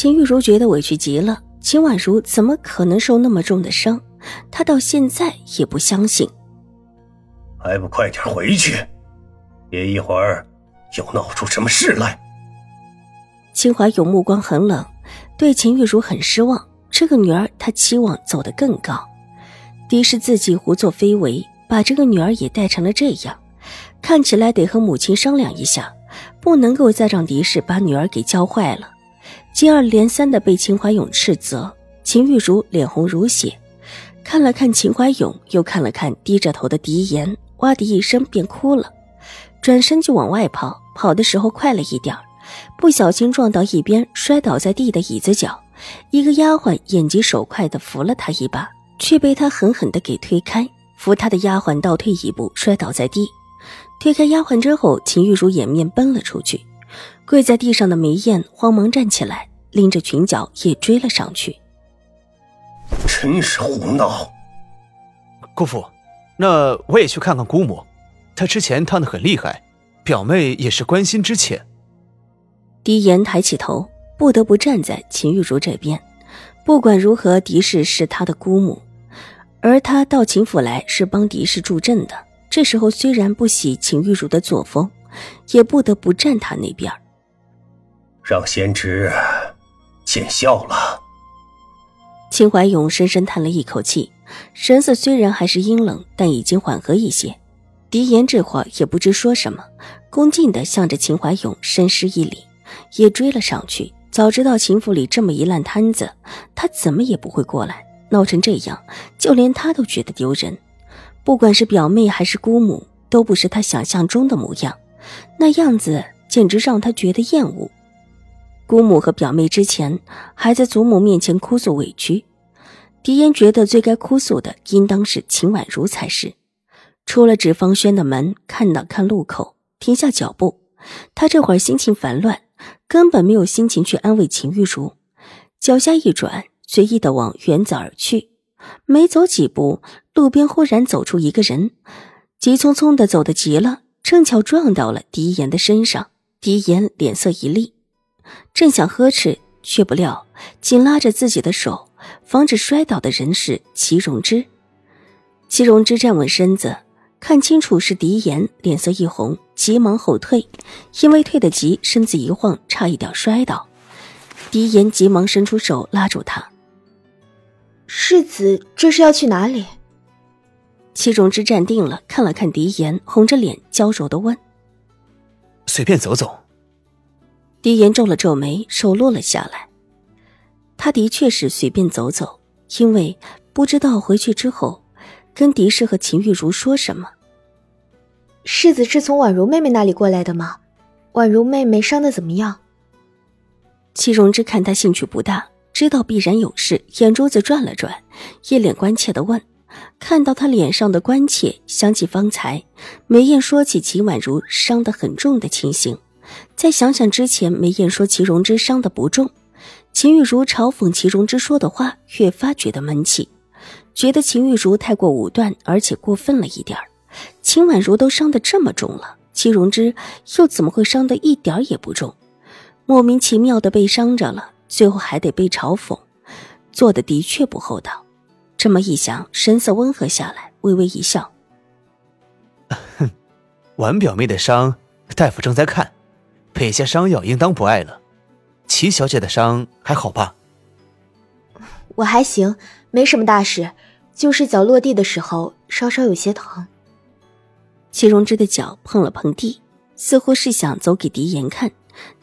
秦玉茹觉得委屈极了，秦婉如怎么可能受那么重的伤？她到现在也不相信。还不快点回去！别一会儿又闹出什么事来。秦怀勇目光很冷，对秦玉茹很失望。这个女儿，他期望走得更高。敌视自己胡作非为，把这个女儿也带成了这样，看起来得和母亲商量一下，不能够再让敌视把女儿给教坏了。接二连三的被秦怀勇斥责，秦玉茹脸红如血，看了看秦怀勇，又看了看低着头的狄言，哇的一声便哭了，转身就往外跑。跑的时候快了一点不小心撞到一边摔倒在地的椅子角，一个丫鬟眼疾手快的扶了他一把，却被他狠狠的给推开。扶他的丫鬟倒退一步，摔倒在地。推开丫鬟之后，秦玉茹掩面奔了出去。跪在地上的梅艳慌忙站起来，拎着裙角也追了上去。真是胡闹！姑父，那我也去看看姑母，她之前烫的很厉害，表妹也是关心之切。狄言抬起头，不得不站在秦玉茹这边。不管如何，狄氏是他的姑母，而他到秦府来是帮狄氏助阵的。这时候虽然不喜秦玉茹的作风，也不得不站他那边。让贤侄见笑了。秦怀勇深深叹了一口气，神色虽然还是阴冷，但已经缓和一些。狄言这会儿也不知说什么，恭敬地向着秦怀勇深施一礼，也追了上去。早知道秦府里这么一烂摊子，他怎么也不会过来。闹成这样，就连他都觉得丢人。不管是表妹还是姑母，都不是他想象中的模样，那样子简直让他觉得厌恶。姑母和表妹之前还在祖母面前哭诉委屈，狄言觉得最该哭诉的应当是秦婉如才是。出了纸坊轩的门，看了看路口，停下脚步。他这会儿心情烦乱，根本没有心情去安慰秦玉茹。脚下一转，随意的往园子而去。没走几步，路边忽然走出一个人，急匆匆的走得急了，正巧撞到了狄言的身上。狄言脸色一厉。正想呵斥，却不料紧拉着自己的手，防止摔倒的人是齐荣之。齐荣之站稳身子，看清楚是狄言，脸色一红，急忙后退，因为退得急，身子一晃，差一点摔倒。狄言急忙伸出手拉住他：“世子，这是要去哪里？”齐荣之站定了，看了看狄言，红着脸娇柔的问：“随便走走。”狄言皱了皱眉，手落了下来。他的确是随便走走，因为不知道回去之后跟狄氏和秦玉茹说什么。世子是从婉如妹妹那里过来的吗？婉如妹妹伤的怎么样？戚荣之看他兴趣不大，知道必然有事，眼珠子转了转，一脸关切的问。看到他脸上的关切，想起方才梅艳说起秦婉如伤得很重的情形。再想想之前梅艳说齐荣之伤的不重，秦玉茹嘲讽齐荣之说的话，越发觉得闷气，觉得秦玉茹太过武断，而且过分了一点秦婉如都伤得这么重了，齐荣之又怎么会伤得一点也不重？莫名其妙的被伤着了，最后还得被嘲讽，做的的确不厚道。这么一想，神色温和下来，微微一笑：“哼，婉表妹的伤，大夫正在看。”配下伤药应当不碍了，齐小姐的伤还好吧？我还行，没什么大事，就是脚落地的时候稍稍有些疼。齐荣之的脚碰了碰地，似乎是想走给狄言看，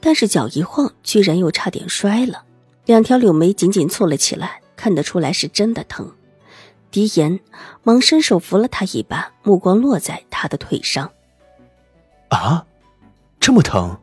但是脚一晃，居然又差点摔了，两条柳眉紧紧蹙了起来，看得出来是真的疼。狄言忙伸手扶了他一把，目光落在他的腿上。啊，这么疼？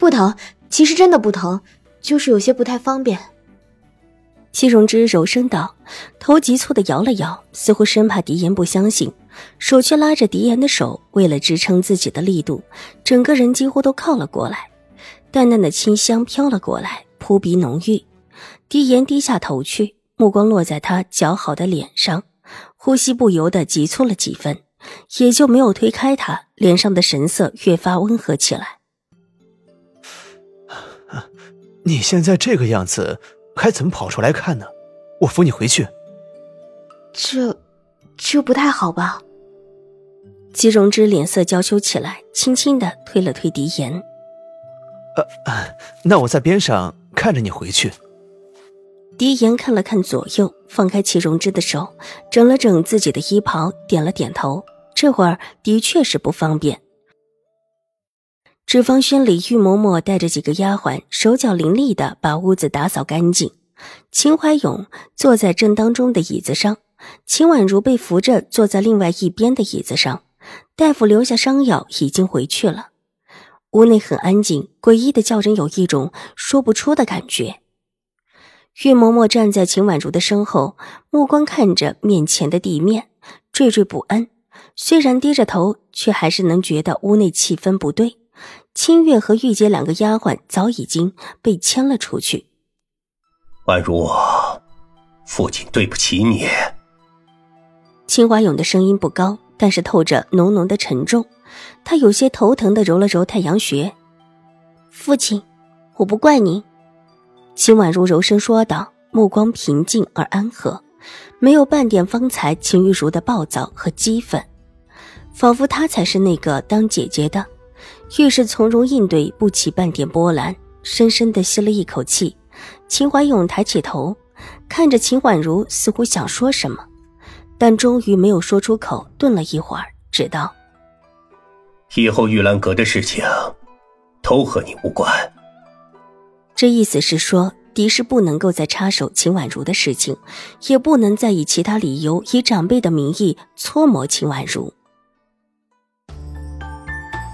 不疼，其实真的不疼，就是有些不太方便。戚荣之柔声道，头急促的摇了摇，似乎生怕狄言不相信，手却拉着狄言的手，为了支撑自己的力度，整个人几乎都靠了过来。淡淡的清香飘了过来，扑鼻浓郁。狄言低下头去，目光落在他姣好的脸上，呼吸不由得急促了几分，也就没有推开他，脸上的神色越发温和起来。你现在这个样子。还怎么跑出来看呢？我扶你回去。这，这不太好吧？姬荣之脸色娇羞起来，轻轻的推了推狄言。呃，那我在边上看着你回去。狄言看了看左右，放开齐荣之的手，整了整自己的衣袍，点了点头。这会儿的确是不方便。脂肪轩里，玉嬷嬷带着几个丫鬟，手脚伶俐的把屋子打扫干净。秦怀勇坐在正当中的椅子上，秦婉如被扶着坐在另外一边的椅子上。大夫留下伤药，已经回去了。屋内很安静，诡异的叫人有一种说不出的感觉。玉嬷嬷站在秦婉如的身后，目光看着面前的地面，惴惴不安。虽然低着头，却还是能觉得屋内气氛不对。清月和玉洁两个丫鬟早已经被牵了出去。婉如，父亲对不起你。秦华勇的声音不高，但是透着浓浓的沉重。他有些头疼的揉了揉太阳穴。父亲，我不怪您。秦婉如柔声说道，目光平静而安和，没有半点方才秦玉茹的暴躁和激愤，仿佛她才是那个当姐姐的。遇事从容应对，不起半点波澜。深深的吸了一口气，秦怀勇抬起头，看着秦婉如，似乎想说什么，但终于没有说出口。顿了一会儿，只道：“以后玉兰阁的事情，都和你无关。”这意思是说，狄氏不能够再插手秦婉如的事情，也不能再以其他理由，以长辈的名义搓磨秦婉如。